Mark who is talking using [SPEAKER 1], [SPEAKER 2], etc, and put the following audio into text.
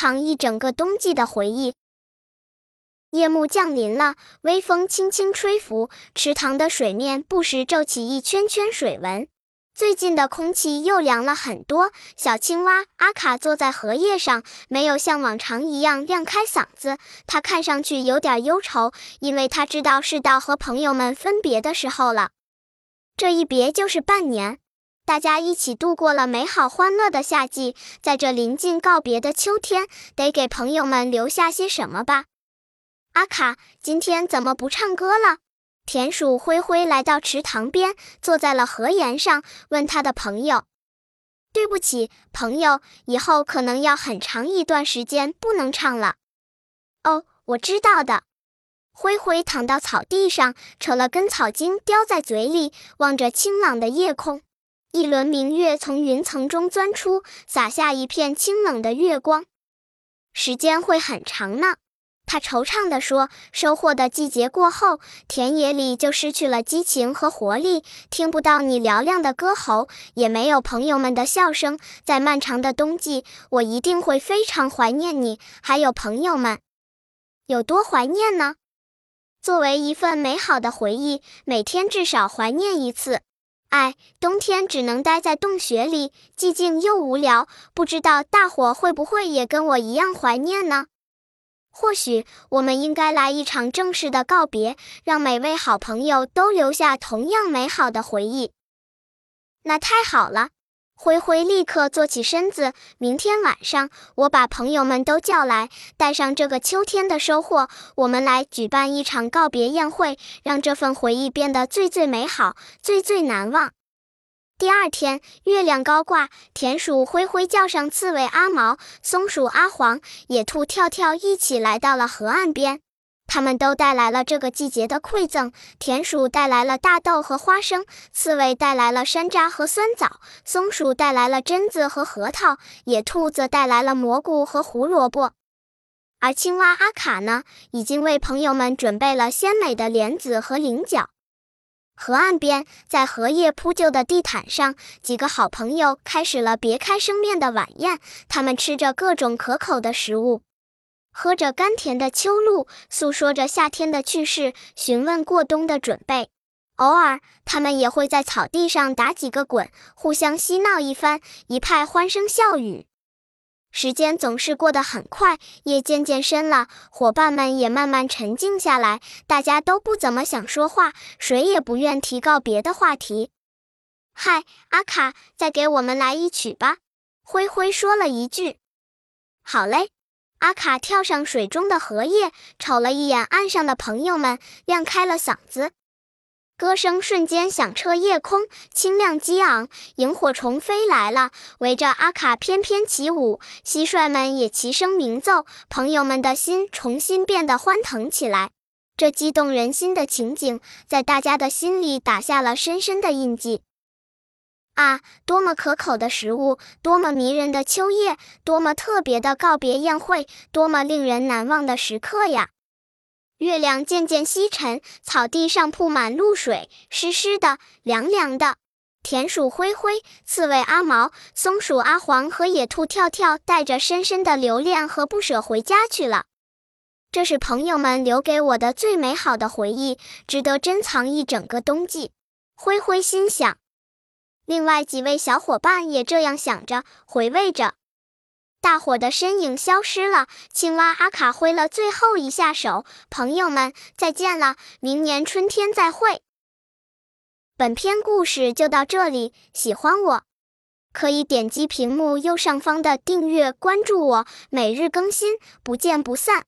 [SPEAKER 1] 藏一整个冬季的回忆。夜幕降临了，微风轻轻吹拂，池塘的水面不时皱起一圈圈水纹。最近的空气又凉了很多。小青蛙阿卡坐在荷叶上，没有像往常一样亮开嗓子。他看上去有点忧愁，因为他知道是到和朋友们分别的时候了。这一别就是半年，大家一起度过了美好欢乐的夏季。在这临近告别的秋天，得给朋友们留下些什么吧？阿卡，今天怎么不唱歌了？田鼠灰灰来到池塘边，坐在了河沿上，问他的朋友：“对不起，朋友，以后可能要很长一段时间不能唱了。”“哦，我知道的。”灰灰躺到草地上，扯了根草茎叼在嘴里，望着清朗的夜空。一轮明月从云层中钻出，洒下一片清冷的月光。时间会很长呢。他惆怅地说：“收获的季节过后，田野里就失去了激情和活力，听不到你嘹亮的歌喉，也没有朋友们的笑声。在漫长的冬季，我一定会非常怀念你，还有朋友们。有多怀念呢？作为一份美好的回忆，每天至少怀念一次。哎，冬天只能待在洞穴里，寂静又无聊。不知道大伙会不会也跟我一样怀念呢？”或许我们应该来一场正式的告别，让每位好朋友都留下同样美好的回忆。那太好了！灰灰立刻坐起身子。明天晚上，我把朋友们都叫来，带上这个秋天的收获，我们来举办一场告别宴会，让这份回忆变得最最美好，最最难忘。第二天，月亮高挂，田鼠灰灰叫上刺猬阿毛、松鼠阿黄、野兔跳跳，一起来到了河岸边。他们都带来了这个季节的馈赠：田鼠带来了大豆和花生，刺猬带来了山楂和酸枣，松鼠带来了榛子和核桃，野兔则带来了蘑菇和胡萝卜。而青蛙阿卡呢，已经为朋友们准备了鲜美的莲子和菱角。河岸边，在荷叶铺就的地毯上，几个好朋友开始了别开生面的晚宴。他们吃着各种可口的食物，喝着甘甜的秋露，诉说着夏天的趣事，询问过冬的准备。偶尔，他们也会在草地上打几个滚，互相嬉闹一番，一派欢声笑语。时间总是过得很快，夜渐渐深了，伙伴们也慢慢沉静下来，大家都不怎么想说话，谁也不愿提告别的话题。嗨，阿卡，再给我们来一曲吧。灰灰说了一句：“好嘞。”阿卡跳上水中的荷叶，瞅了一眼岸上的朋友们，亮开了嗓子。歌声瞬间响彻夜空，清亮激昂。萤火虫飞来了，围着阿卡翩翩起舞。蟋蟀们也齐声鸣奏，朋友们的心重新变得欢腾起来。这激动人心的情景，在大家的心里打下了深深的印记。啊，多么可口的食物，多么迷人的秋夜，多么特别的告别宴会，多么令人难忘的时刻呀！月亮渐渐西沉，草地上铺满露水，湿湿的，凉凉的。田鼠灰灰、刺猬阿毛、松鼠阿黄和野兔跳跳带着深深的留恋和不舍回家去了。这是朋友们留给我的最美好的回忆，值得珍藏一整个冬季。灰灰心想。另外几位小伙伴也这样想着，回味着。大伙的身影消失了，青蛙阿卡挥了最后一下手：“朋友们，再见了，明年春天再会。”本篇故事就到这里，喜欢我可以点击屏幕右上方的订阅关注我，每日更新，不见不散。